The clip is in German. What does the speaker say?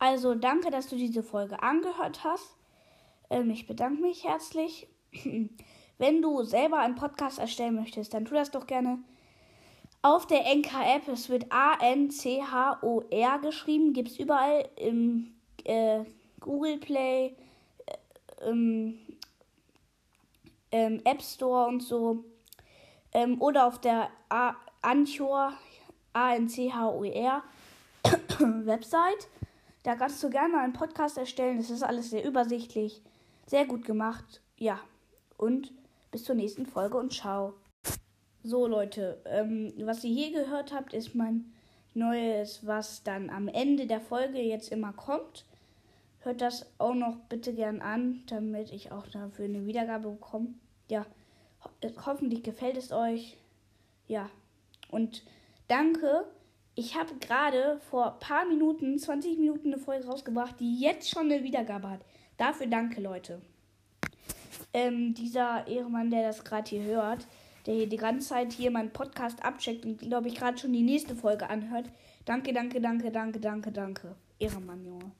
Also danke, dass du diese Folge angehört hast. Ähm, ich bedanke mich herzlich. Wenn du selber einen Podcast erstellen möchtest, dann tu das doch gerne auf der NK-App. Es wird A-N-C-H-O-R geschrieben. Gibt es überall im äh, Google Play, äh, im ähm, App Store und so. Ähm, oder auf der A Anchor, A-N-C-H-O-R Website. Da kannst du gerne einen Podcast erstellen. Es ist alles sehr übersichtlich, sehr gut gemacht. Ja, und bis zur nächsten Folge und ciao. So Leute, ähm, was ihr hier gehört habt, ist mein neues, was dann am Ende der Folge jetzt immer kommt. Hört das auch noch bitte gern an, damit ich auch dafür eine Wiedergabe bekomme. Ja, ho hoffentlich gefällt es euch. Ja, und danke. Ich habe gerade vor ein paar Minuten, 20 Minuten eine Folge rausgebracht, die jetzt schon eine Wiedergabe hat. Dafür danke, Leute. Ähm, dieser Ehrenmann, der das gerade hier hört, der hier die ganze Zeit hier meinen Podcast abcheckt und glaube ich gerade schon die nächste Folge anhört. Danke, danke, danke, danke, danke, danke. Ehrenmann, Junge.